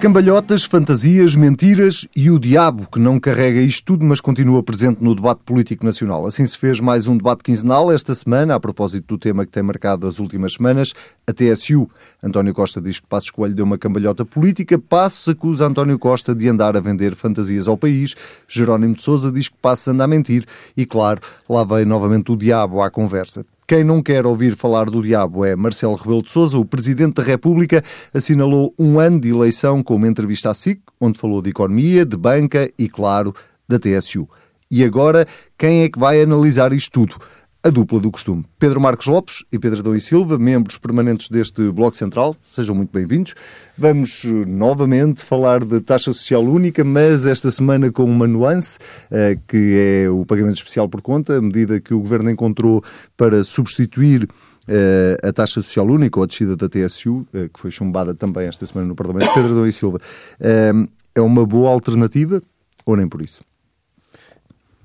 Cambalhotas, fantasias, mentiras e o diabo que não carrega isto tudo, mas continua presente no debate político nacional. Assim se fez mais um debate quinzenal esta semana, a propósito do tema que tem marcado as últimas semanas, a TSU. António Costa diz que Passos Coelho deu uma cambalhota política, Passos acusa António Costa de andar a vender fantasias ao país, Jerónimo de Sousa diz que Passos anda a mentir e, claro, lá veio novamente o diabo à conversa. Quem não quer ouvir falar do diabo é Marcelo Rebelo de Sousa, o Presidente da República, assinalou um ano de eleição com uma entrevista à SIC, onde falou de economia, de banca e, claro, da TSU. E agora, quem é que vai analisar isto tudo? A dupla do costume. Pedro Marcos Lopes e Pedro Adão e Silva, membros permanentes deste Bloco Central, sejam muito bem-vindos. Vamos eh, novamente falar de taxa social única, mas esta semana com uma nuance, eh, que é o pagamento especial por conta, a medida que o Governo encontrou para substituir eh, a taxa social única ou a descida da TSU, que foi chumbada também esta semana no Parlamento. Pedro Adão e Silva, é uma boa alternativa ou nem por isso?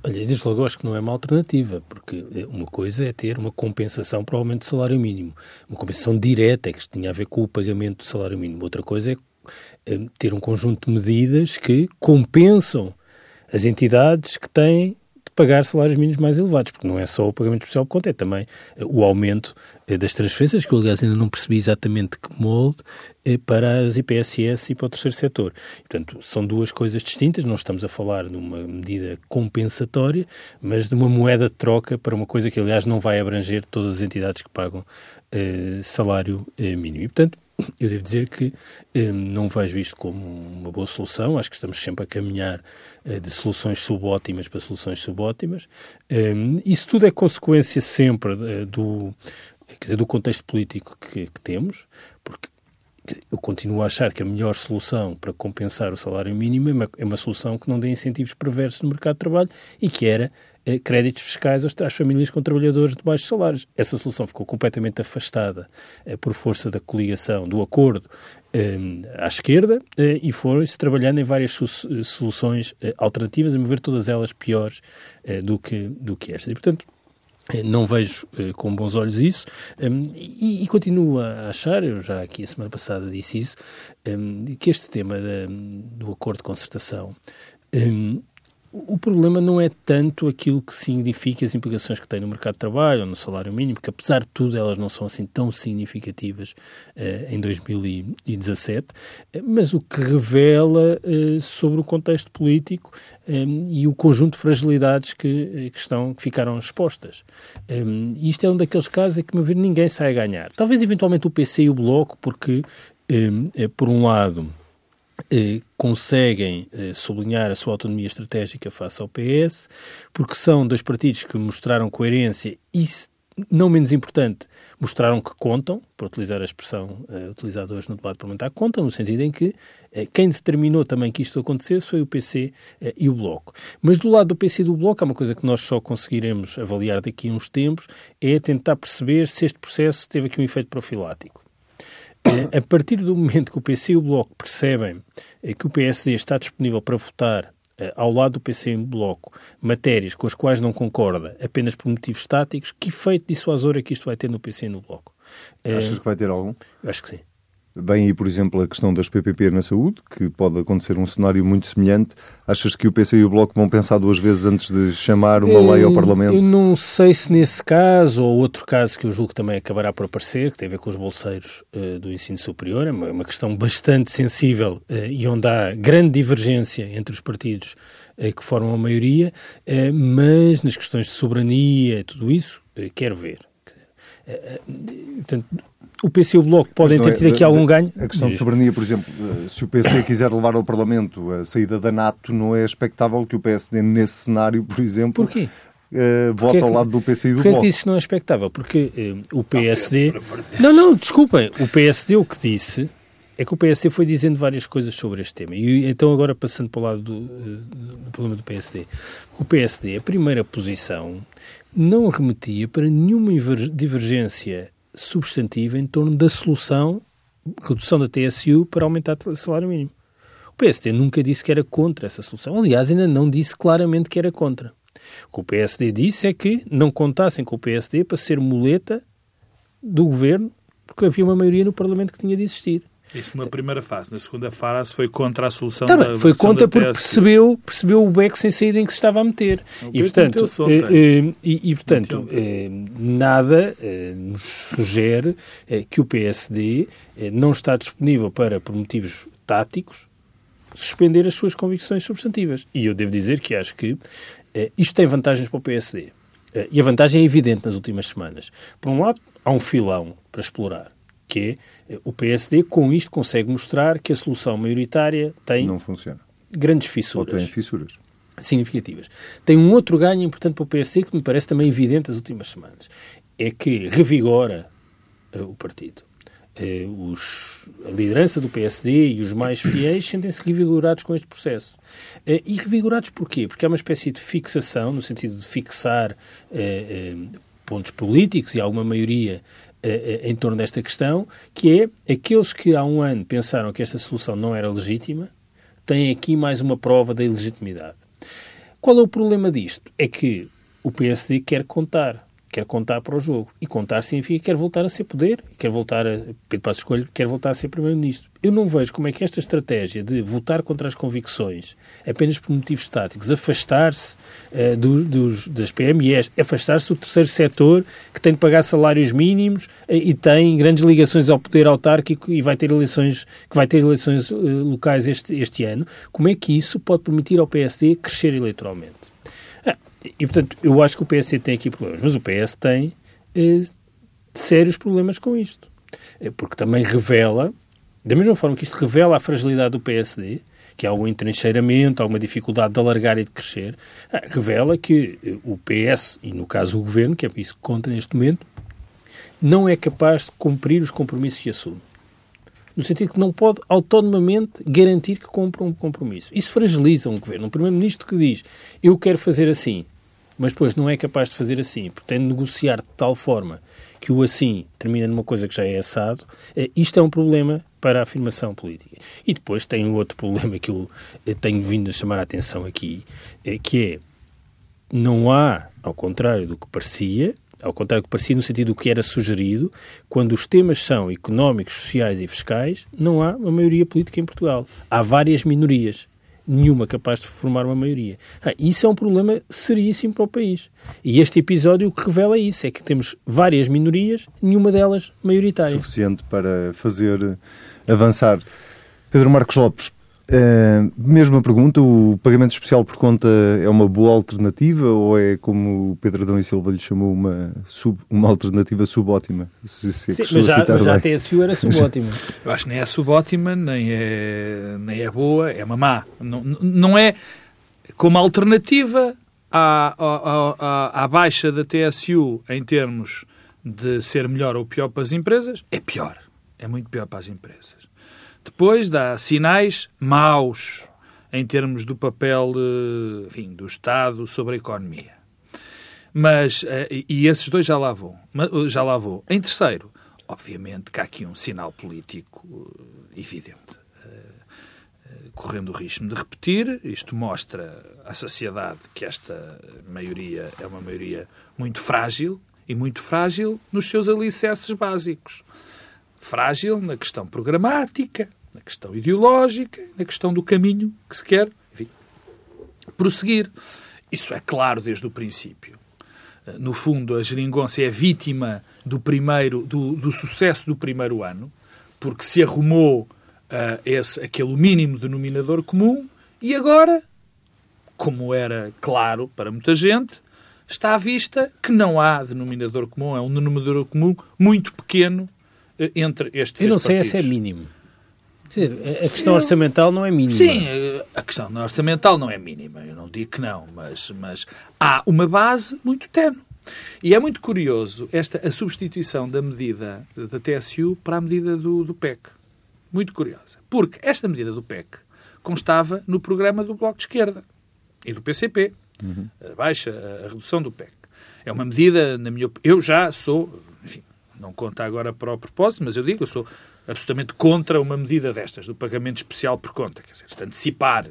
Olha, desde logo acho que não é uma alternativa, porque eh, uma coisa é ter uma compensação para o aumento do salário mínimo, uma compensação direta que tinha a ver com o pagamento do salário mínimo. Outra coisa é eh, ter um conjunto de medidas que compensam as entidades que têm pagar salários mínimos mais elevados, porque não é só o pagamento especial por conta, é também eh, o aumento eh, das transferências, que eu, aliás, ainda não percebi exatamente que molde, eh, para as IPSS e para o terceiro setor. portanto, são duas coisas distintas, não estamos a falar de uma medida compensatória, mas de uma moeda de troca para uma coisa que, aliás, não vai abranger todas as entidades que pagam salário mínimo. E, portanto, eu devo dizer que eh, não vejo isto como uma boa solução. Acho que estamos sempre a caminhar eh, de soluções subótimas para soluções subótimas. Eh, isso tudo é consequência sempre eh, do, quer dizer, do contexto político que, que temos, eu continuo a achar que a melhor solução para compensar o salário mínimo é uma, é uma solução que não dê incentivos perversos no mercado de trabalho e que era eh, créditos fiscais às famílias com trabalhadores de baixos salários. Essa solução ficou completamente afastada eh, por força da coligação, do acordo eh, à esquerda e foram-se trabalhando em várias soluções alternativas, a meu ver todas elas piores do, que, do que esta. E, portanto, não vejo com bons olhos isso. E, e, continuo a achar, eu já aqui a semana passada disse isso, que este tema do acordo de concertação o problema não é tanto aquilo que significa as implicações que tem no mercado de trabalho ou no salário mínimo, que apesar de tudo elas não são assim tão significativas uh, em 2017, uh, mas o que revela uh, sobre o contexto político um, e o conjunto de fragilidades que, que, estão, que ficaram expostas. Um, isto é um daqueles casos em que, me ver, ninguém sai a ganhar. Talvez eventualmente o PC e o Bloco, porque, um, por um lado, eh, conseguem eh, sublinhar a sua autonomia estratégica face ao PS, porque são dois partidos que mostraram coerência e, não menos importante, mostraram que contam, para utilizar a expressão uh, utilizada hoje no debate parlamentar, contam no sentido em que uh, quem determinou também que isto acontecesse foi o PC uh, e o Bloco. Mas do lado do PC e do Bloco, há uma coisa que nós só conseguiremos avaliar daqui a uns tempos, é tentar perceber se este processo teve aqui um efeito profilático. A partir do momento que o PC e o Bloco percebem eh, que o PSD está disponível para votar eh, ao lado do PC e do Bloco matérias com as quais não concorda apenas por motivos estáticos, que efeito dissuasor é que isto vai ter no PC e no Bloco? Achas que vai ter algum? Acho que sim. Bem, e por exemplo, a questão das PPP na saúde, que pode acontecer um cenário muito semelhante. Achas que o PC e o Bloco vão pensar duas vezes antes de chamar uma lei ao Parlamento? Eu não sei se nesse caso, ou outro caso que eu julgo que também acabará por aparecer, que tem a ver com os bolseiros uh, do ensino superior, é uma, uma questão bastante sensível uh, e onde há grande divergência entre os partidos uh, que formam a maioria, mas nas questões de soberania e tudo isso, quero ver. Portanto, o PC e o Bloco podem ter é, tido aqui algum ganho. A questão de soberania, por exemplo, eh, se o PC quiser levar ao Parlamento a saída da NATO, não é expectável que o PSD, nesse cenário, por exemplo, Porquê? Uh, vota ao lado do PC e do Bloco. Porquê que que não é expectável? Porque uh, o PSD... Não, não, desculpem. O PSD o que disse é que o PSD foi dizendo várias coisas sobre este tema. E então agora passando para o lado do, do problema do PSD. O PSD, a primeira posição, não remetia para nenhuma divergência substantiva em torno da solução, redução da TSU para aumentar o salário mínimo. O PSD nunca disse que era contra essa solução. Aliás, ainda não disse claramente que era contra. O que o PSD disse é que não contassem com o PSD para ser muleta do governo, porque havia uma maioria no Parlamento que tinha de existir. Isso numa primeira fase. Na segunda fase foi contra a solução Também, da foi contra porque percebeu, percebeu o beco sem saída em que se estava a meter. O E portanto, eh, eh, e, e, portanto eh, nada eh, nos sugere eh, que o PSD não está disponível para, por motivos táticos, suspender as suas convicções substantivas. E eu devo dizer que acho que isto tem vantagens para o PSD. E a vantagem é evidente nas últimas semanas. Por um lado, há um filão para explorar, que é o PSD, com isto, consegue mostrar que a solução maioritária tem Não funciona. grandes Ou fissuras tem fissuras. significativas. Tem um outro ganho importante para o PSD que me parece também evidente nas últimas semanas. É que revigora eh, o partido. Eh, os- a liderança do PSD e os mais fiéis sentem-se revigorados com este processo. Eh, e revigorados porquê? Porque há uma espécie de fixação, no sentido de fixar pontos políticos e alguma maioria em torno desta questão, que é aqueles que há um ano pensaram que esta solução não era legítima, têm aqui mais uma prova da ilegitimidade. Qual é o problema disto? É que o PSD quer contar, quer contar para o jogo. E contar significa que quer voltar a ser poder, quer voltar a, Pedro Passos Escolho quer voltar a ser primeiro-ministro. Eu não vejo como é que esta estratégia de votar contra as convicções, apenas por motivos táticos, afastar-se eh, do- dos, das PMEs, afastar-se do terceiro setor, que tem de pagar salários mínimos eh, e tem grandes ligações ao poder autárquico e vai ter eleições, que vai ter eleições eh, locais este, este ano, como é que isso pode permitir ao PSD crescer eleitoralmente? E, portanto, eu acho que o PSD tem aqui problemas, mas o PS tem eh, sérios problemas com isto. Eh, porque também revela, da mesma forma que isto revela a fragilidade do PSD, que há algum entrincheiramento, alguma dificuldade de alargar e de crescer, ah, revela que eh, o PS, e no caso o Governo, que é isso que conta neste momento, não é capaz de cumprir os compromissos que assume. No sentido que não pode autonomamente garantir que cumpra um compromisso. Isso fragiliza um governo. Um primeiro-ministro que diz eu quero fazer assim, mas depois não é capaz de fazer assim, tem de negociar de tal forma que o assim termina numa coisa que já é assado, eh, isto é um problema para a afirmação política. E depois tem um outro problema que eu eh, tenho vindo a chamar a atenção aqui, eh, que é não há, ao contrário do que parecia, ao contrário do que parecia no sentido do que era sugerido, quando os temas são económicos, sociais e fiscais, não há uma maioria política em Portugal. Há várias minorias, nenhuma capaz de formar uma maioria. Ah, isso é um problema seríssimo para o país. E este episódio o que revela isso, é que temos várias minorias, nenhuma delas maioritária. Suficiente para fazer avançar. Pedro Marcos Lopes, eh, mesma pergunta, o pagamento especial por conta é uma boa alternativa ou é, como o Pedro Adão e Silva lhe chamou, uma, sub, uma alternativa subótima? Se, se Sim, mas a já, mas já a. TSU era subótima. Eu acho que nem é subótima, nem é, nem é boa, é uma má. Não, não é como alternativa à, à, à, à baixa da TSU em termos de ser melhor ou pior para as empresas, é pior. É muito pior para as empresas. Depois dá sinais maus em termos do papel eh, enfim, do Estado sobre a economia. Mas, eh, e- esses dois já lá vão. Ma- Já lá vou. Em terceiro, obviamente que há aqui um sinal político eh, evidente. Eh, eh, Correndo o risco de repetir, isto mostra à sociedade que esta maioria é uma maioria muito frágil e muito frágil nos seus alicerces básicos. Frágil na questão programática, na questão ideológica, na questão do caminho que se quer enfim, prosseguir. Isso é claro desde o princípio. No fundo, a geringonça é vítima do, primeiro, do, do sucesso do primeiro ano, porque se arrumou eh, esse, aquele mínimo denominador comum e agora, como era claro para muita gente, está à vista que não há denominador comum, é um denominador comum muito pequeno eh, entre estes Eu não sei se é mínimo. Quer dizer, a questão orçamental não é mínima. Sim, a questão orçamental não é mínima, eu não digo que não, mas, mas há uma base muito tenue. E é muito curioso esta, a substituição da medida da TSU para a medida do, do PEC. Muito curiosa. Porque esta medida do PEC constava no programa do Bloco de Esquerda e do PCP. A baixa, a redução do PEC. É uma medida, na minha opinião, eu já sou, enfim, não conta agora para o propósito, mas eu digo, eu sou absolutamente contra uma medida destas, do pagamento especial por conta. Quer dizer, antecipar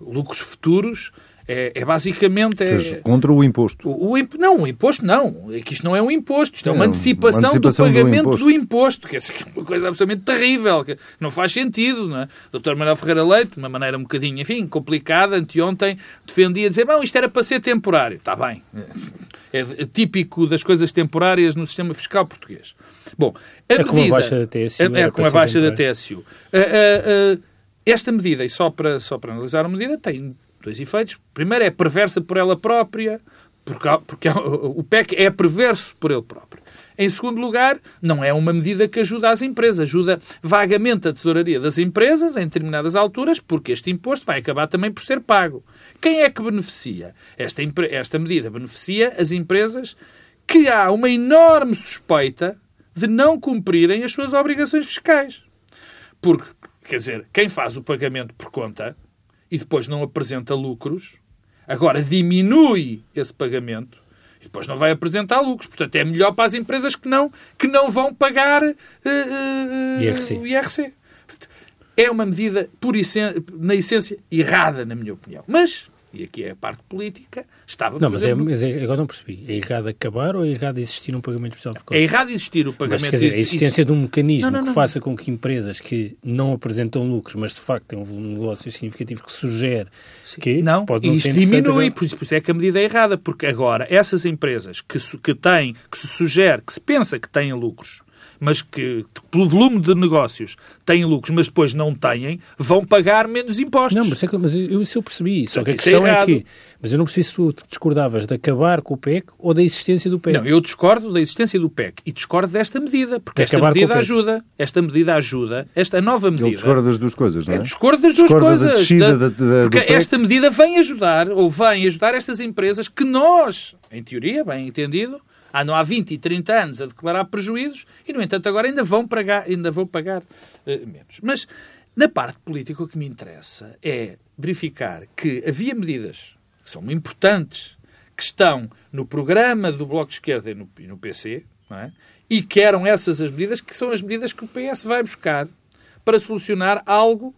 lucros futuros É, é basicamente. É, contra o imposto. O, o, não, o imposto não. É que isto não é um imposto. Isto é, uma, antecipação uma antecipação, do pagamento do imposto. Do imposto que é uma coisa absolutamente terrível. Que não faz sentido. Não é? O Dr. Manuel Ferreira Leite, de uma maneira um bocadinho, enfim, complicada, anteontem, defendia dizer: Bom, isto era para ser temporário. Está bem. É, é típico das coisas temporárias no sistema fiscal português. Bom, a é medida, como a baixa da TSU. É, é como a baixa da TSU. Uh, uh, uh, esta medida, e só para, só para analisar a medida, tem dois efeitos. Primeiro, é perversa por ela própria, porque, porque o PEC é perverso por ele próprio. Em segundo lugar, não é uma medida que ajuda as empresas, ajuda vagamente a tesouraria das empresas em determinadas alturas, porque este imposto vai acabar também por ser pago. Quem é que beneficia? Esta, esta medida beneficia as empresas que há uma enorme suspeita de não cumprirem as suas obrigações fiscais. Porque, quer dizer, quem faz o pagamento por conta e depois não apresenta lucros, agora diminui esse pagamento e depois não vai apresentar lucros. Portanto, é melhor para as empresas que não, que não vão pagar uh, uh, IRC. o IRC. É uma medida, por na essência, errada, na minha opinião. Mas e aqui é a parte política, estava... Não, mas, é, mas é, agora não percebi. É errado acabar ou é errado existir um pagamento especial por conta? É errado existir o pagamento... Mas, quer dizer, a existência de um mecanismo não, não, que faça com que empresas que não apresentam lucros, mas de facto têm um volume de negócios significativo que sugere Sim. que não, pode não isto diminui, por isso, por isso é que a medida é errada, porque agora essas empresas que, que têm, que se sugere, que se pensa que têm lucros, mas que, pelo volume de negócios, têm lucros, mas depois não têm, vão pagar menos impostos. Não, mas, é que, mas eu, isso eu percebi. Só que a questão é, é, que. Mas eu não percebi se tu discordavas de acabar com o PEC ou da existência do PEC. Não, eu discordo da existência do PEC e discordo desta medida, porque de esta medida ajuda. Esta medida ajuda. Esta nova medida. Ele discorda das duas coisas, não é? é discordo das duas discorda coisas. Da da, da, porque esta medida vem ajudar, ou vem ajudar estas empresas que nós, em teoria, bem entendido, andam há 20 e 30 anos a declarar prejuízos e, no entanto, agora ainda vão pagar, ainda vão pagar uh, menos. Mas, na parte política, o que me interessa é verificar que havia medidas que são importantes, que estão no programa do Bloco de Esquerda e no, e no PC, é? e que eram essas as medidas que são as medidas que o PS vai buscar para solucionar algo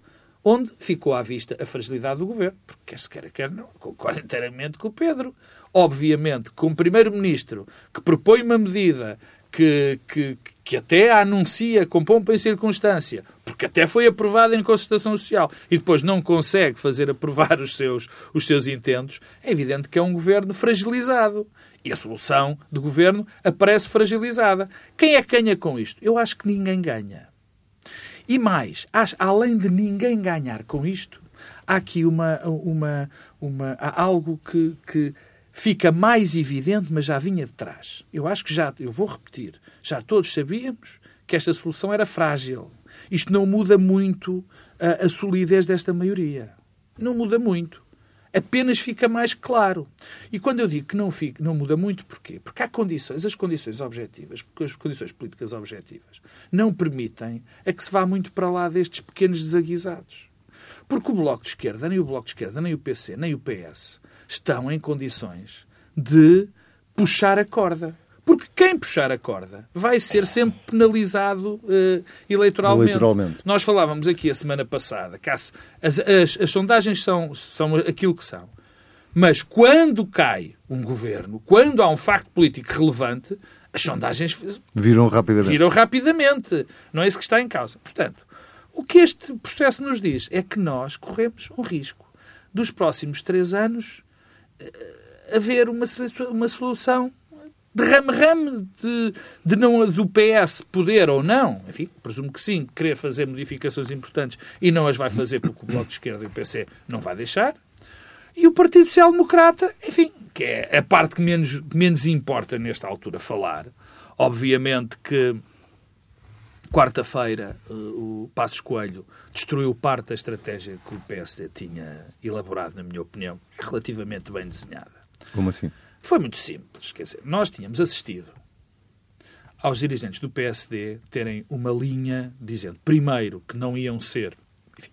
onde ficou à vista a fragilidade do governo. Porque quer se queira, quer não, concordo inteiramente com o Pedro. Obviamente, com um primeiro-ministro que propõe uma medida que, que, que até anuncia com pompa em circunstância, porque até foi aprovada em consultação social e depois não consegue fazer aprovar os seus, os seus intentos, é evidente que é um governo fragilizado. E a solução do governo aparece fragilizada. Quem é que ganha com isto? Eu acho que ninguém ganha. E mais, além de ninguém ganhar com isto, há aqui uma, uma, uma, há algo que, que fica mais evidente, mas já vinha de trás. Eu acho que já, eu vou repetir, já todos sabíamos que esta solução era frágil. Isto não muda muito a, a solidez desta maioria. Não muda muito apenas fica mais claro. E quando eu digo que não, fica, não muda muito, porquê? Porque há condições, as condições objetivas, porque as condições políticas objetivas, não permitem a que se vá muito para lá destes pequenos desaguisados. Porque o Bloco de Esquerda, nem o Bloco de Esquerda, nem o PC, nem o PS, estão em condições de puxar a corda. Porque quem puxar a corda vai ser sempre penalizado uh, eleitoralmente. eleitoralmente. Nós falávamos aqui a semana passada que as, as, as, sondagens são, são aquilo que são. Mas quando cai um governo, quando há um facto político relevante, as sondagens viram rapidamente. Viram rapidamente. Não é isso que está em causa. Portanto, o que este processo nos diz é que nós corremos um risco dos próximos três anos haver uma, uma solução de rame-rame de, de não, do PS poder ou não, enfim, presumo que sim, querer fazer modificações importantes e não as vai fazer porque o Bloco de Esquerda e o PC não vai deixar. E o Partido Social Democrata, enfim, que é a parte que menos, menos importa nesta altura falar. Obviamente que quarta-feira eh, o Passos Coelho destruiu parte da estratégia que o PSD tinha elaborado, na minha opinião, relativamente bem desenhada. Como assim? Foi muito simples. Quer dizer, nós tínhamos assistido aos dirigentes do PSD terem uma linha dizendo, primeiro, que não iam ser, enfim,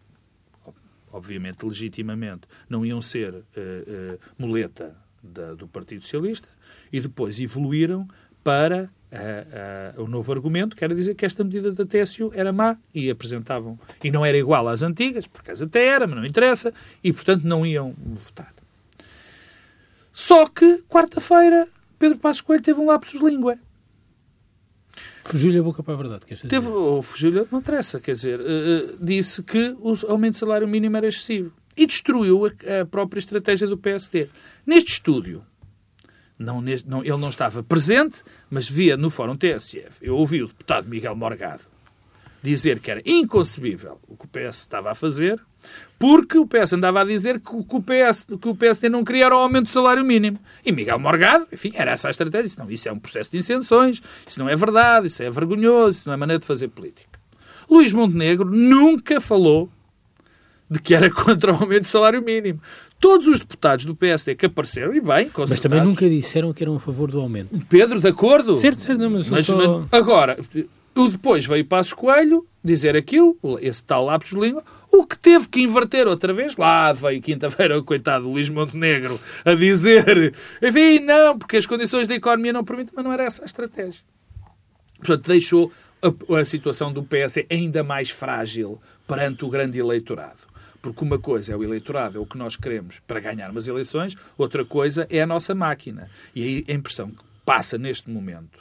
obviamente, legitimamente, não iam ser uh, uh, muleta da, do Partido Socialista, e depois evoluíram para uh, o novo argumento, que era dizer que esta medida da TSU era má e apresentavam, e não era igual às antigas, porque as até era, mas não interessa, e portanto não iam votar. Só que, quarta-feira, Pedro Passos Coelho teve um lapsus língua. Fugiu-lhe a boca para a verdade. Quer Teve, ou fugiu-lhe, não interessa, quer dizer, uh, uh, disse que o aumento de salário mínimo era excessivo. E destruiu a, a própria estratégia do PSD. Neste estúdio, não, não, ele não estava presente, mas via no Fórum TSF. Eu ouvi o deputado Miguel Morgado dizer que era inconcebível o que o PS estava a fazer, porque o PS andava a dizer que, o, PS, que o PSD não queria o aumento do salário mínimo. E Miguel Morgado, enfim, era essa a estratégia. Disse, não, isso é um processo de incenções, isso não é verdade, isso é vergonhoso, isso não é maneira de fazer política. Luís Montenegro nunca falou de que era contra o aumento do salário mínimo. Todos os deputados do PSD que apareceram, e bem, Mas também nunca disseram que eram a favor do aumento. Pedro, de acordo? Certo, certo, não, mas, mas, só... mas agora, o depois veio Passos Coelho dizer aquilo, esse tal lápis de língua, o que teve que inverter outra vez. Lá veio quinta-feira o coitado Luís Montenegro a dizer, enfim, não, porque as condições da economia não permitem, mas não era essa a estratégia. Portanto, deixou a, a situação do PS ainda mais frágil perante o grande eleitorado. Porque uma coisa é o eleitorado, é o que nós queremos para ganhar umas eleições, outra coisa é a nossa máquina. E aí a impressão que passa neste momento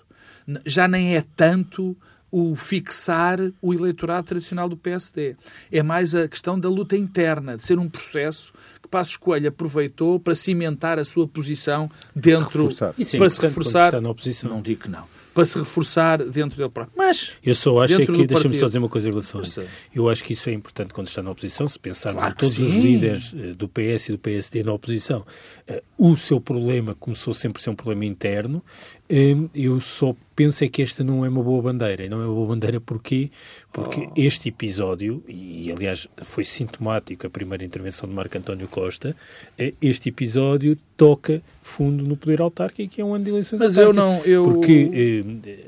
já nem é tanto o fixar o eleitorado tradicional do PSD. É mais a questão da luta interna, de ser um processo que Passos Coelho aproveitou para cimentar a sua posição dentro... Se para se reforçar. Não digo que não para se reforçar dentro dele próprio. Mas. Eu só acho é que. Deixa-me só dizer uma coisa em relação a isso. Eu acho que isso é importante quando está na oposição, se pensarmos claro em todos sim. os líderes eh, do PS e do PSD na oposição. Eh, o seu problema começou sempre a ser um problema interno. Eh, eu só penso é que esta não é uma boa bandeira. E não é uma boa bandeira porquê? Porque oh. este episódio, e aliás foi sintomático a primeira intervenção de Marco António Costa, este episódio toca fundo no poder autárquico, que é um ano de eleições Mas eu não... Eu... Porque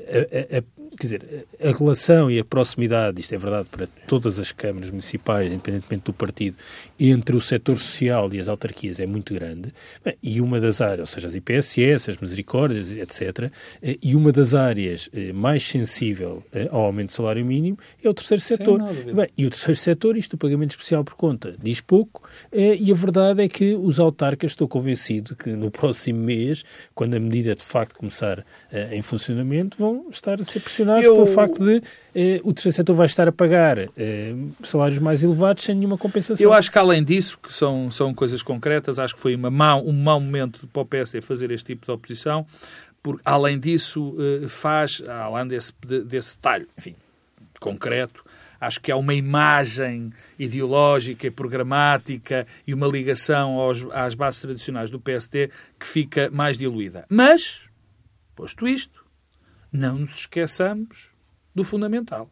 a, a, a quer dizer, a relação e a proximidade, isto é verdade para todas as câmaras municipais, independentemente do partido, entre o setor social e as autarquias é muito grande, e uma das áreas, ou seja, as IPSS, as misericórdias, etc., eh, e uma das áreas eh, mais sensível eh, ao aumento do salário mínimo é o terceiro setor. Bem, e o terceiro setor, isto do pagamento especial por conta, diz pouco, e a verdade é que os autarcas, estou convencido que no próximo mês, quando a medida de facto começar em funcionamento, vão estar a ser pressionados eu... pelo facto de eh, o terceiro setor vai estar a pagar eh, salários mais elevados sem nenhuma compensação. Eu acho que além disso, que são, são coisas concretas, acho que foi uma má, um mau momento para o PSD fazer este tipo de oposição, porque além disso eh, faz, além desse, desse detalhe, enfim, concreto, acho que há uma imagem ideológica e programática e uma ligação aos, às bases tradicionais do PSD que fica mais diluída. Mas, posto isto, não nos esqueçamos do fundamental.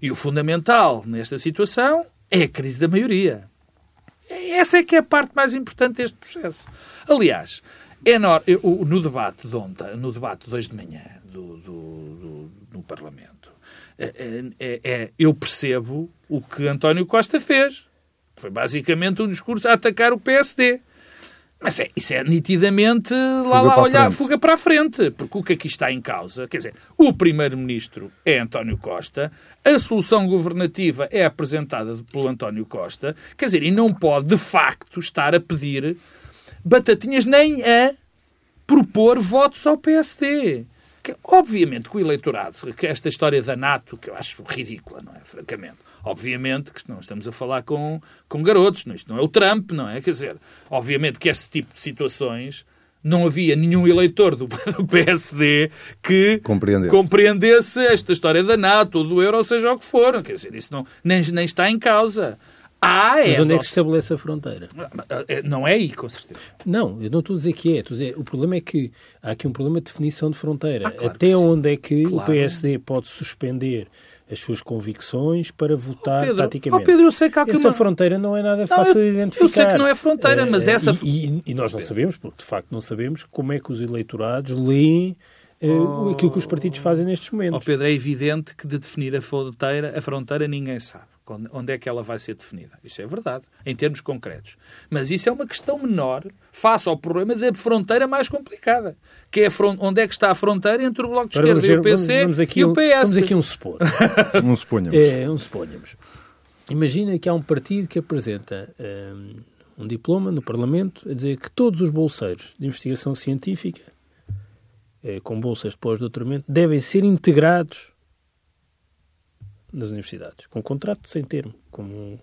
E o fundamental nesta situação é a crise da maioria. Essa é que é a parte mais importante deste processo. Aliás, é no, no debate de ontem, no debate de hoje de manhã do, do, do, do Parlamento, é, é, é, eu percebo o que António Costa fez. Foi basicamente um discurso a atacar o PSD. Mas é, isso é nitidamente lá, lá olhar, fuga para a frente, porque o que aqui está em causa, quer dizer, o Primeiro-Ministro é António Costa, a solução governativa é apresentada pelo António Costa, quer dizer, e não pode, de facto, estar a pedir batatinhas nem a propor votos ao PSD. Que, obviamente que o eleitorado, que esta história da NATO, que eu acho ridícula, não é? Francamente Obviamente que não estamos a falar com, com garotos, não, isto não é o Trump, não é? Quer dizer, obviamente que esse tipo de situações não havia nenhum eleitor do, PSD que compreendesse. compreendesse. esta história da NATO, do euro, seja o que for. Quer dizer, isso não, nem, nem está em causa. Ah, é. Mas onde é que se estabelece a fronteira? É, não é aí, com certeza. Não, eu não estou a dizer que é. Estou a dizer, o problema é que há aqui um problema de definição de fronteira. Ah, claro Até onde é que claro. o PSD pode suspender as suas convicções para votar oh, Pedro, taticamente. Oh Pedro, eu sei que há aqui essa uma... fronteira não é nada fácil não, eu, de identificar. Eu sei que não é fronteira, uh, mas essa... E, e, e nós não sabemos, porque de facto não sabemos, como é que os eleitorados leem oh, aquilo que os partidos fazem nestes momentos. Oh Pedro, é evidente que de definir a fronteira, a fronteira ninguém sabe onde é que ela vai ser definida. Isso é verdade, em termos concretos. Mas isso é uma questão menor face ao problema da fronteira mais complicada, que é onde é que está a fronteira entre o Bloco de Esquerda e o PC vamos, vamos e o PS. Um, vamos aqui um supor. um suponhamos. É, um suponhamos. Imagina que há um partido que apresenta hum, um diploma no Parlamento a dizer que todos os bolseiros de investigação científica eh, com bolsas de pós-doutoramento devem ser integrados nas universidades, com contrato sem termo, como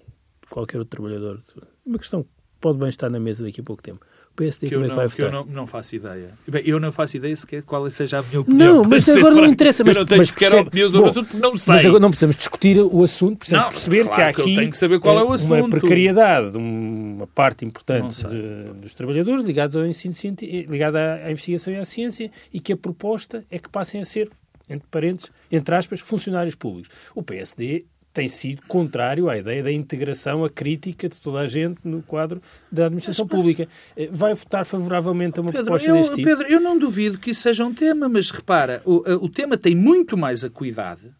qualquer outro trabalhador. Uma questão que pode bem estar na mesa daqui a pouco tempo. O PSD que como é que não, vai que eu votar? não, não faço ideia. Bem, eu não faço ideia sequer qual seja a minha opinião. Não, mas agora não interessa. Mas, eu não tenho mas sequer percebe- opinião sobre o assunto porque não sei. Mas agora não precisamos discutir o assunto, precisamos Não, perceber claro que há que aqui tenho que saber qual é o eh, uma assunto. precariedade, uma parte importante de- dos trabalhadores ligados ao ensino ligada à, à investigação e à ciência e que a proposta é que passem a ser, entre parênteses, entre aspas, funcionários públicos. O PSD tem sido contrário à ideia da integração, a crítica de toda a gente no quadro da administração Mas- mas- pública. Eh, Vai votar favoravelmente a uma Pedro proposta eu, deste tipo? Pedro, eu não duvido que isso seja um tema, mas repara, o, o tema tem muito mais acuidade.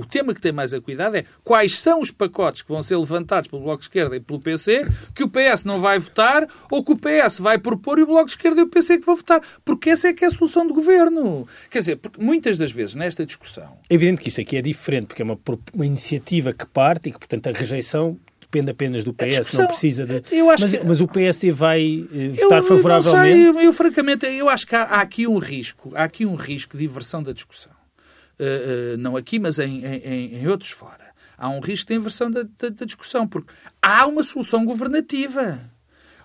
O tema que tem mais acuidade é quais são os pacotes que vão ser levantados pelo Bloco de Esquerda e pelo PC que o PS não vai votar ou que o PS vai propor e o Bloco de Esquerda e o PC que vão votar. Porque essa é que é a solução do governo. Quer dizer, porque muitas das vezes nesta discussão É evidente que isto aqui é diferente, porque é uma, uma iniciativa que parte e que, portanto, a rejeição depende apenas do PS, não precisa de... eu acho mas, que- mas o PSD vai eh, Eu votar não favoravelmente? sei, eu, eu, francamente, eu acho que há, há aqui um risco, há aqui um risco de inversão da discussão. Uh, uh, não aqui, mas em, em, em outros fora. Há um risco de inversão da, da, da discussão, porque há uma solução governativa.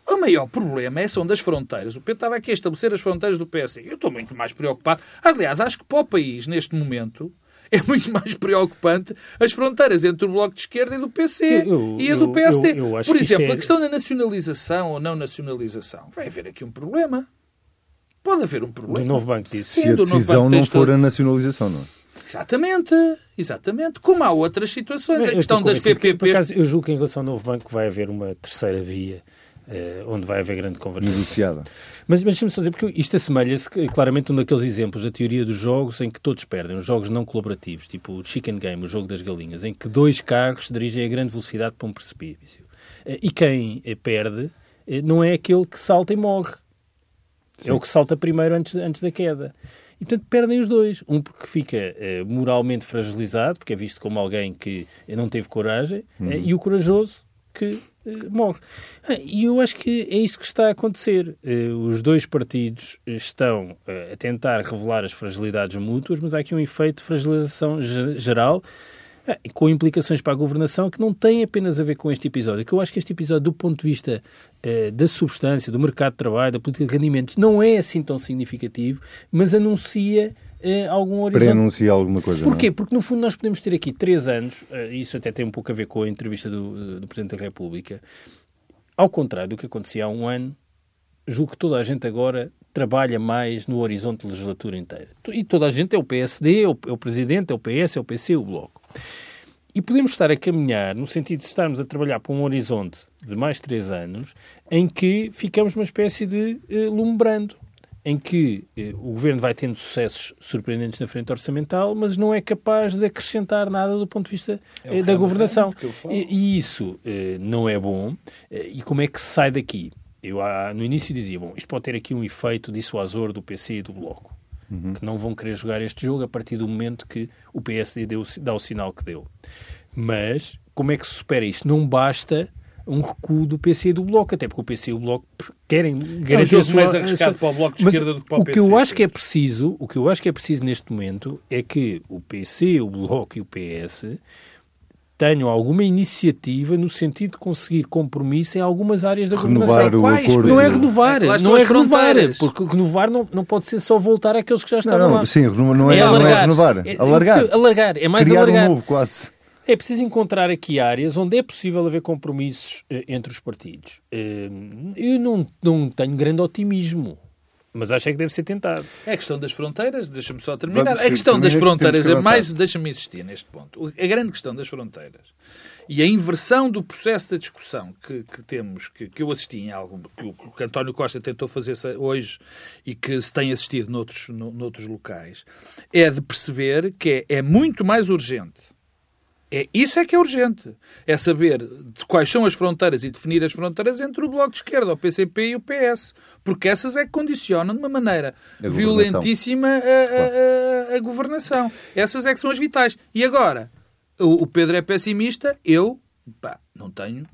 O maior problema é são das fronteiras. O Pedro estava aqui a estabelecer as fronteiras do PSD. Eu estou muito mais preocupado. Aliás, acho que para o país, neste momento, é muito mais preocupante as fronteiras entre o Bloco de Esquerda e do PC Eu- e a do PSD. eu- eu acho Por exemplo, é- a questão da nacionalização ou não nacionalização. Vai haver aqui um problema. Pode haver um problema. Do novo banco disse. Sim, Se a decisão banco não for a nacionalização, não é? Exatamente, exatamente. Como há outras situações. Eu a questão das que, Por PPPs. acaso, eu julgo que em relação ao novo banco vai haver uma terceira via, eh, onde vai haver grande convergência. Negociada. Mas, mas deixa-me só dizer, porque isto assemelha-se claramente a um daqueles exemplos da teoria dos jogos em que todos perdem, os jogos não colaborativos, tipo o Chicken Game, o jogo das galinhas, em que dois carros se dirigem a grande velocidade para um precipício. Eh, E quem eh, perde eh, não é aquele que salta e morre. É o que salta primeiro antes, antes da queda. E, portanto, perdem os dois. Um porque fica eh, moralmente fragilizado, porque é visto como alguém que não teve coragem, eh, e o corajoso que eh, morre. Ah, E eu acho que é isto que está a acontecer. Os dois partidos estão a tentar revelar as fragilidades mútuas, mas há aqui um efeito de fragilização ge- geral com implicações para a governação que não tem apenas a ver com este episódio. Que eu acho que este episódio, do ponto de vista eh, da substância, do mercado de trabalho, da política de rendimentos, não é assim tão significativo, mas anuncia eh, algum horizonte Pré-anuncia alguma coisa. é? Porquê? Porque, no fundo, nós podemos ter aqui três anos, eh, isso até tem um pouco a ver com a entrevista do, do Presidente da República, ao contrário do que acontecia há um ano, julgo que toda a gente agora trabalha mais no horizonte de legislatura inteira. E toda a gente é o PSD, é o, é o Presidente, é o PS, é o PC, é o Bloco. E podemos estar a caminhar no sentido de estarmos a trabalhar para um horizonte de mais três anos em que ficamos uma espécie de eh, lumbrando, em que eh, o governo vai tendo sucessos surpreendentes na frente orçamental, mas não é capaz de acrescentar nada do ponto de vista eh, da governação. E, e isso eh, não é bom. Eh, e como é que se sai daqui? Eu no início dizia, bom, isto pode ter aqui um efeito dissuasor do PC e do Bloco, que não vão querer jogar este jogo a partir do momento que o PSD deu, dá o sinal que deu. Mas como é que se supera isto? Não basta um recuo do PC e do Bloco, até porque o PC e o Bloco querem É um garantir jogo mais arriscado sua- para o Bloco de Mas Esquerda do que para o, o que eu PC. acho que é preciso, o que eu acho que é preciso neste momento é que o PC, o Bloco e o PS tenham alguma iniciativa no sentido de conseguir compromisso em algumas áreas da Renovar governação. o Quais? acordo. Não é renovar, estão não é renovar, porque renovar não, não pode ser só voltar àqueles que já Não, estavam não, lá. sim, renova- não é, não é renovar. É- é alargar. alargar, é mais Criar alargar. um novo, quase. É preciso encontrar aqui áreas onde é possível haver compromissos eh, entre os partidos. Eh, eu não, não tenho grande otimismo, mas acho é que deve ser tentado. É a questão das fronteiras, deixa-me só terminar. Vamos, a questão das fronteiras que é mais, deixa-me insistir neste ponto. A grande questão das fronteiras e a inversão do processo da discussão que, que temos, que, que eu assisti em algo, que, o- que o António Costa tentou fazer hoje e que se tem assistido noutros, no- noutros locais, é de perceber que é, é muito mais urgente é, isso é que é urgente. É saber de quais são as fronteiras e definir as fronteiras entre o Bloco de Esquerda, o PCP e o PS. Porque essas é que condicionam de uma maneira A violentíssima a, a- a- a governação. Essas é que são as vitais. E agora, o, o Pedro é pessimista, eu pá, não tenho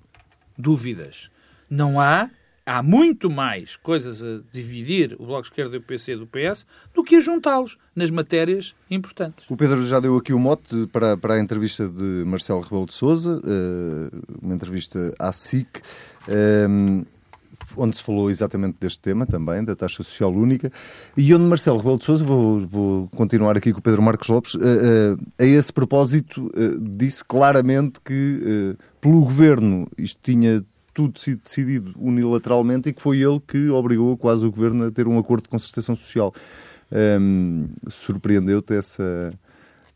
dúvidas. Não há há muito mais coisas a dividir o Bloco de Esquerda e o PC do PS do que a juntá-los nas matérias importantes. O Pedro já deu aqui o mote para, para a entrevista de Marcelo Rebelo de Sousa, eh, uma entrevista à SIC, eh, onde se falou exatamente deste tema também, da taxa social única, e onde Marcelo Rebelo de Sousa, vou, vou continuar aqui com o Pedro Marcos Lopes, eh, a esse propósito disse claramente que pelo governo isto tinha tudo sido decidido unilateralmente e que foi ele que obrigou quase o governo a ter um acordo de concertação social. Um, Surpreendeu-te essa,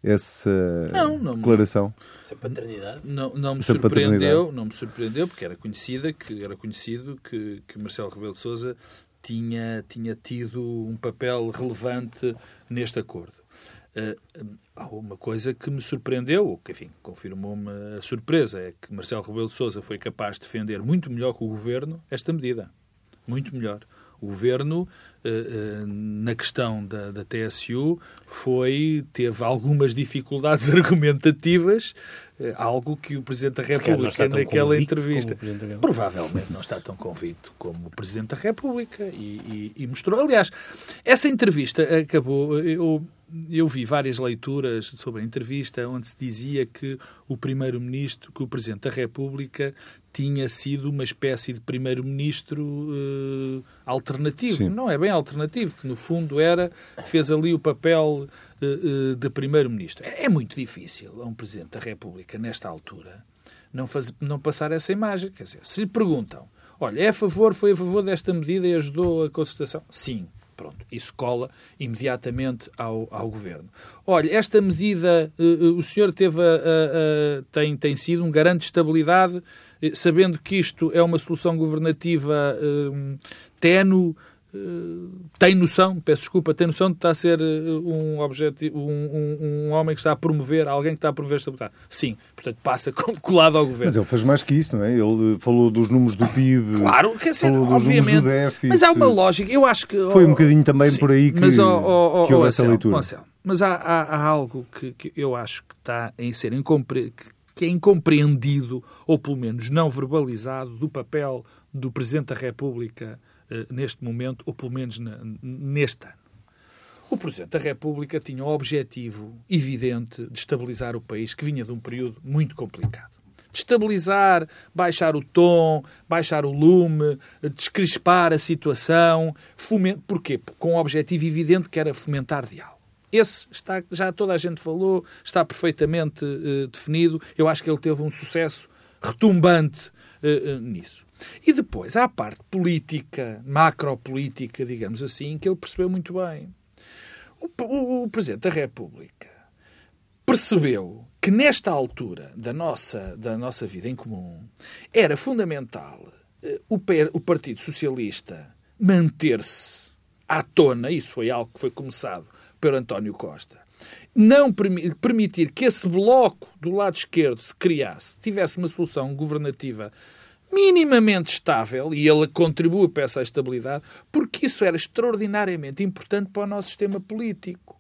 essa não, não, declaração? Essa paternidade? Não, não me essa surpreendeu, não me surpreendeu porque era conhecida que era conhecido que, que Marcelo Rebelo de Sousa tinha tinha tido um papel relevante neste acordo. Uh, há uma coisa que me surpreendeu, que, enfim, confirmou-me a surpresa, é que Marcelo Rebelo de Sousa foi capaz de defender muito melhor que o Governo esta medida. Muito melhor. O Governo, eh, eh, na questão da, da TSU, foi, teve algumas dificuldades argumentativas, algo que o Presidente da República, naquela entrevista, provavelmente não está tão convicto como o Presidente da República e, e, e mostrou. Aliás, essa entrevista acabou. Eu, eu vi várias leituras sobre a entrevista onde se dizia que o primeiro-ministro, que o presidente da República tinha sido uma espécie de primeiro-ministro uh, alternativo. Sim. Não é bem alternativo, que no fundo era fez ali o papel uh, uh, de primeiro-ministro. É, é, muito difícil a um presidente da República nesta altura não, faz, não passar essa imagem. Quer dizer, se perguntam, olha, é a favor, foi a favor desta medida e ajudou a concertação? Sim. Pronto, isso cola imediatamente ao, ao governo. Olha, esta medida, uh, o senhor teve tem, tem sido um garante de estabilidade, uh, sabendo que isto é uma solução governativa uh, tenue, tem noção, peço desculpa, tem noção de estar a ser um, objetivo, um, um, um, homem que está a promover, alguém que está a promover estabilidade. Sim, portanto passa colado ao governo. Mas ele fez mais que isso, não é? Ele falou dos números do PIB, claro, quer dizer, falou dos obviamente, números do déficit. Mas há uma lógica, eu acho que... Foi um bocadinho também sim, por aí que, mas, oh, oh, oh, que houve essa leitura. mas há, há, há algo que, que, eu acho que está em ser que é incompreendido, ou pelo menos não verbalizado, do papel do Presidente da República neste momento, ou pelo menos neste ano. O Presidente da República tinha o objetivo evidente de estabilizar o país, que vinha de um período muito complicado. De estabilizar, baixar o tom, baixar o lume, descrispar a situação. Foment... Porquê? Com o objetivo evidente que era fomentar diálogo. Esse está, já toda a gente falou, está perfeitamente uh, definido. Eu acho que ele teve um sucesso retumbante uh, uh, nisso. E depois há a parte política, macropolítica, digamos assim, que ele percebeu muito bem. O, o, o Presidente da República percebeu que nesta altura da nossa, da nossa vida em comum era fundamental uh, o, o Partido Socialista manter-se à tona, isso foi algo que foi começado pelo António Costa, não permitir que esse bloco do lado esquerdo se criasse, tivesse uma solução governativa minimamente estável, e ele contribui para essa estabilidade, porque isso era extraordinariamente importante para o nosso sistema político.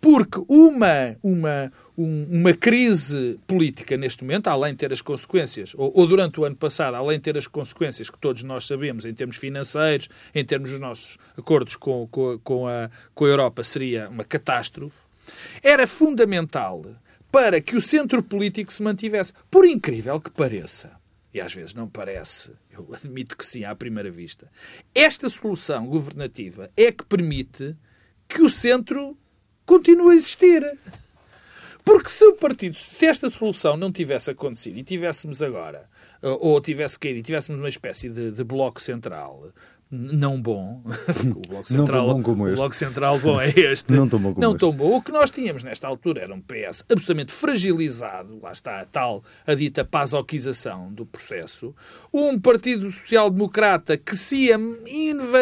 Porque uma, uma, uma crise política neste momento, além de ter as consequências, ou, ou, durante o ano passado, além de ter as consequências que todos nós sabemos em termos financeiros, em termos dos nossos acordos com, com, com, a, com a Europa, seria uma catástrofe, era fundamental para que o centro político se mantivesse. Por incrível que pareça, e às vezes não parece, eu admito que sim, à primeira vista, esta solução governativa é que permite que o centro continue a existir. Porque se o partido, se esta solução não tivesse acontecido e tivéssemos agora, ou tivesse caído e tivéssemos uma espécie de, de bloco central não bom. o Bloco Central, não tão bom como este. O Bloco Central bom é este. não tão bom como não este. tão bom. O que nós tínhamos nesta altura era um PS absolutamente fragilizado, lá está a tal, a dita pasoquização do processo, um Partido Social Democrata que se ia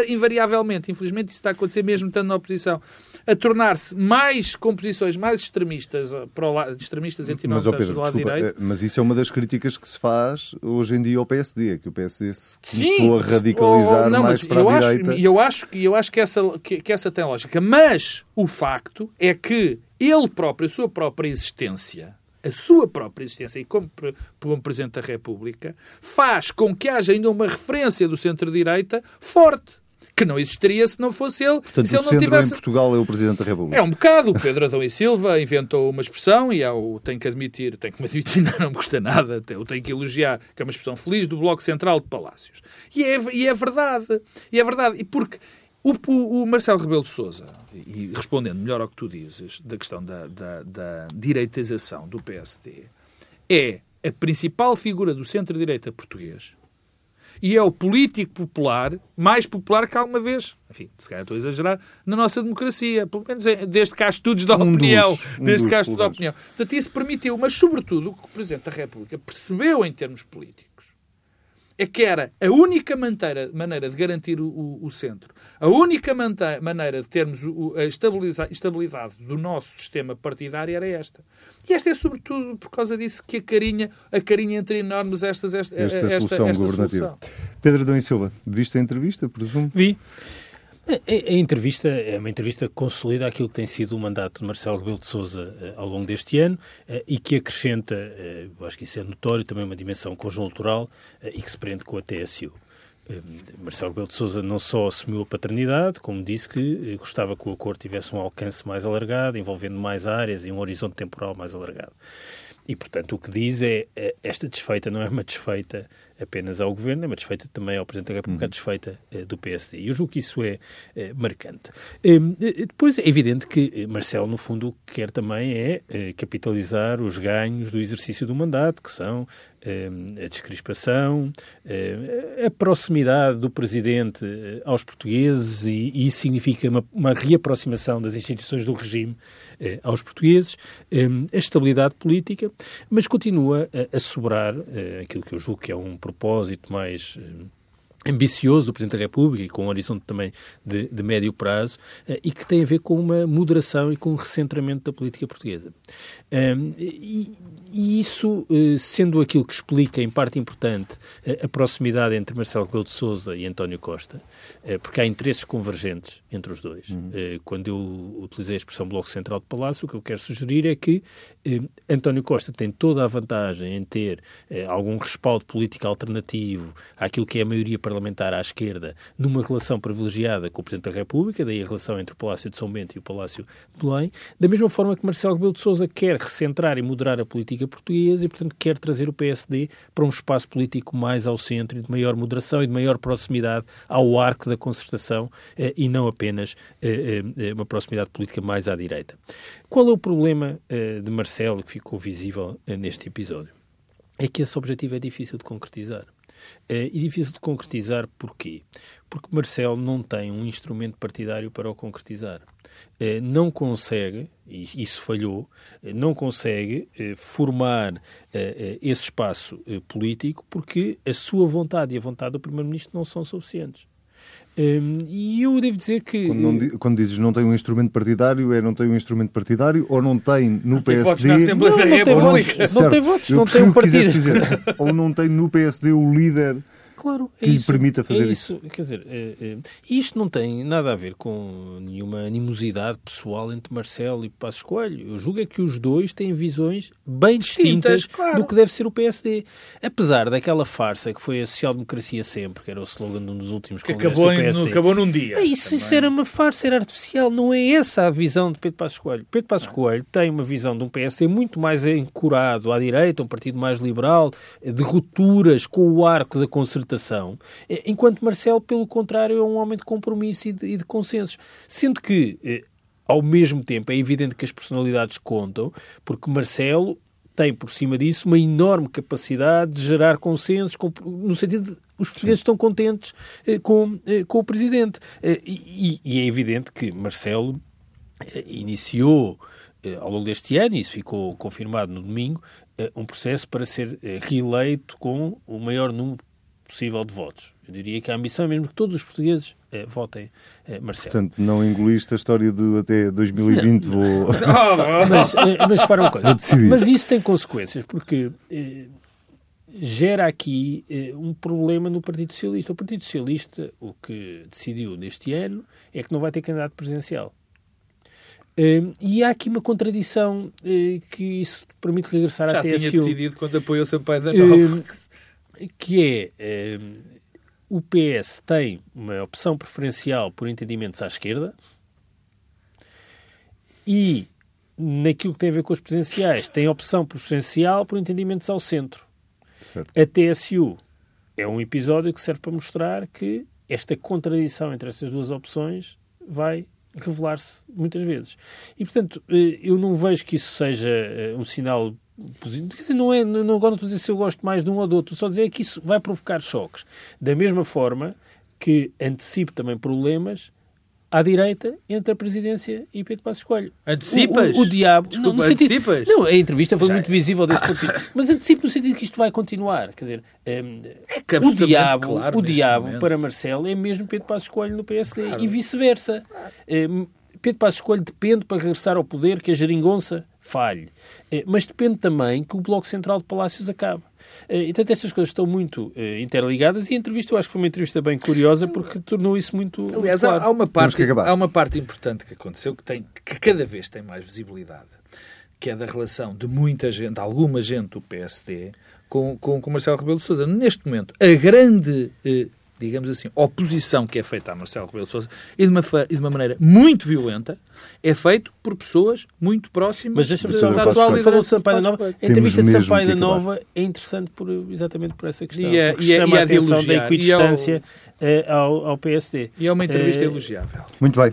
invariavelmente, infelizmente isso está a acontecer mesmo estando na oposição, a tornar-se mais com posições mais extremistas, eh, para o lado, extremistas entre nós mas, Pedro, do lado desculpa, direito. Eh, mas isso é uma das críticas que se faz hoje em dia ao PSD, é que o PSD se começou a radicalizar oh, não, mais para eu a acho, direita. Eu acho, eu acho que, essa, que, que essa tem lógica. Mas o facto é que ele próprio, a sua própria existência, a sua própria existência e como, como Presidente da República, faz com que haja ainda uma referência do centro-direita forte que não existiria se não fosse ele. Portanto, se o ele não tivesse... em Portugal é o Presidente da República. É um bocado. O Pedro Adão e Silva inventou uma expressão e eu tenho que admitir, tenho que me admitir, não, não me custa nada, eu tenho que elogiar, que é uma expressão feliz do Bloco Central de Palácios. E é, e é verdade. E é verdade. E porque o, o, o Marcelo Rebelo de Sousa, e respondendo melhor ao que tu dizes, da questão da, da, da direitização do PSD, é a principal figura do centro-direita português e é o político popular mais popular que alguma vez, enfim, se calhar estou a exagerar, na nossa democracia. Pelo menos é, desde que há estudos da Um opinião. dos- um desde dos que há estudos da opinião. Portanto, isso permitiu, mas sobretudo o que o Presidente da República percebeu em termos políticos é que era a única maneira, maneira de garantir o, o- o centro, a única maneira de termos o- a estabilidade do nosso sistema partidário era esta. E esta é sobretudo por causa disso que a carinha, a carinha entre enormes estas, esta, Esta esta, solução esta governativa. solução. Pedro Adão e Silva, viste a entrevista, presumo? Vi. A, a- entrevista é uma entrevista que consolida aquilo que tem sido o mandato de Marcelo Rebelo de Sousa eh, ao longo deste ano eh, e que acrescenta, eh, acho que isso é notório, também uma dimensão conjuntural e que se prende com a TSU. Marcelo Rebelo de Sousa não só assumiu a paternidade, como disse que gostava que o acordo tivesse um alcance mais alargado, envolvendo mais áreas e um horizonte temporal mais alargado. E, portanto, o que diz é esta desfeita não é uma desfeita apenas ao Governo, é uma desfeita também ao Presidente da República, a desfeita eh, do PSD. E eu julgo que isso é eh, marcante. Eh, eh, depois, é evidente que Marcelo, no fundo, o que quer também é capitalizar os ganhos do exercício do mandato, que são eh, a descrispação, a proximidade do Presidente aos portugueses, e, e isso significa uma, uma reaproximação das instituições do regime aos portugueses, eh, a estabilidade política, mas continua a, a sobrar aquilo que eu julgo que é um propósito mais eh, ambicioso do Presidente da República e com um horizonte também de, de médio prazo eh, e que tem a ver com uma moderação e com um recentramento da política portuguesa. Um, e, e isso, eh, sendo aquilo que explica, em parte importante, eh, a proximidade entre Marcelo Rebelo de Sousa e António Costa, porque há interesses convergentes entre os dois. Eh, Quando eu utilizei a expressão Bloco Central de Palácio, o que eu quero sugerir é que António Costa tem toda a vantagem em ter algum respaldo político alternativo àquilo que é a maioria parlamentar à esquerda, numa relação privilegiada com o Presidente da República, daí a relação entre o Palácio de São Bento e o Palácio de Belém, da mesma forma que Marcelo Rebelo de Sousa quer recentrar e moderar a política portuguesa e, portanto, quer trazer o PSD para um espaço político mais ao centro de maior moderação e de maior proximidade ao arco da concertação eh, e não apenas eh, eh, uma proximidade política mais à direita. Qual é o problema eh, de Marcelo que ficou visível eh, neste episódio? É que esse objetivo é difícil de concretizar. Eh, e difícil de concretizar porquê? Porque Marcelo não tem um instrumento partidário para o concretizar. Eh, não consegue, e isso falhou, eh, não consegue formar esse espaço político porque a sua vontade e a vontade do Primeiro-Ministro não são suficientes. Hum, e eu devo dizer que. Quando, não quando dizes não tem um instrumento partidário, é não tem um instrumento partidário ou não tem no tem votos na PSD. Assembleia Não, não tem votos. Não Certo, tem votos, não tem um partido. dizer. ou não tem no PSD o líder Claro, é que lhe isso, permita fazer é isso. Quer dizer, é, é, isto não tem nada a ver com nenhuma animosidade pessoal entre Marcelo e Passos Coelho. Eu julgo é que os dois têm visões bem distintas, Distintas, claro. do que deve ser o PSD. Apesar daquela farsa que foi a social-democracia sempre, que era o slogan de um dos últimos Que acabou, do PSD. acabou num dia. É isso, isso era uma farsa, era artificial. Não é essa a visão de Pedro Passos Coelho. Pedro Passos Coelho tem uma visão de um PSD muito mais ancorado à direita, um partido mais liberal, de rupturas com o arco da concertação, eh, enquanto Marcelo, pelo contrário, é um homem de compromisso e de, e de consensos. Sendo que, eh, ao mesmo tempo, é evidente que as personalidades contam, porque Marcelo tem por cima disso uma enorme capacidade de gerar consensos, no sentido de os portugueses estão contentes eh, com, com o Presidente. E, e é evidente que Marcelo iniciou ao longo deste ano, e isso ficou confirmado no domingo, um processo para ser reeleito com o maior número possível de votos. Eu diria que a ambição é mesmo que todos os portugueses eh, votem eh, Marcelo. Portanto, não engoliste a história do até 2020 vou... Mas, eh, mas repara uma coisa. Mas isso tem consequências, porque eh, gera aqui um problema no Partido Socialista. O Partido Socialista, o que decidiu neste ano, é que não vai ter candidato presidencial. Uh, e há aqui uma contradição uh, que isso permite regressar Já à TSU. Já tinha decidido quando apoiou Sampaio da Nova. Que é, o PS tem uma opção preferencial por entendimentos à esquerda e naquilo que tem a ver com os presidenciais tem opção preferencial por entendimentos ao centro. Certo. A TSU é um episódio que serve para mostrar que esta contradição entre essas duas opções vai revelar-se muitas vezes. E, portanto, eh, eu não vejo que isso seja eh, um sinal positivo. Quer dizer, não é, não, agora não estou a dizer se eu gosto mais de um ou do outro, só dizer que isso vai provocar choques. Da mesma forma que antecipe também problemas à direita entre a presidência e Pedro Passos Coelho. Antecipas? O, o, o diabo... Desculpa, não, sentido, antecipas? Não, a entrevista foi Já muito é. visível desse ponto. Mas antecipo no sentido que isto vai continuar. Quer dizer, um, é o diabo, claro o diabo momento. para Marcelo é mesmo Pedro Passos Coelho no PSD claro. e vice-versa. Um, Pedro Passos Coelho depende para regressar ao poder que a geringonça falhe. Uh, mas depende também que o Bloco Central de Palácios acabe. Eh, e, portanto, estas coisas estão muito uh, interligadas e a entrevista, eu acho que foi uma entrevista bem curiosa porque tornou isso muito Aliás, claro. há, uma parte, há uma parte importante que aconteceu que, tem, que cada vez tem mais visibilidade, que é da relação de muita gente, alguma gente do PSD, com, com, com Marcelo Rebelo de Sousa. Neste momento, a grande uh, digamos assim, oposição que é feita a Marcelo Rebelo de Sousa e de uma, e de uma maneira muito violenta é feito por pessoas muito próximas Mas deixa-me só da atual liderança de Sampaio da Nova. A entrevista de Sampaio da Nova é interessante por, exatamente por essa questão. E é, e é, chama e é a atenção da equidistância é ao, ao, PSD. E é uma entrevista é... elogiável. Muito bem.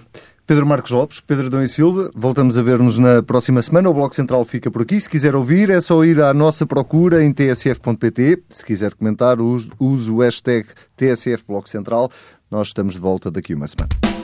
Pedro Marcos Lopes, Pedro Adão e Silva, voltamos a ver-nos na próxima semana. O Bloco Central fica por aqui. Se quiser ouvir, é só ir à nossa procura em tsf.pt. Se quiser comentar, use o hashtag TSF Bloco Central. Nós estamos de volta daqui uma semana.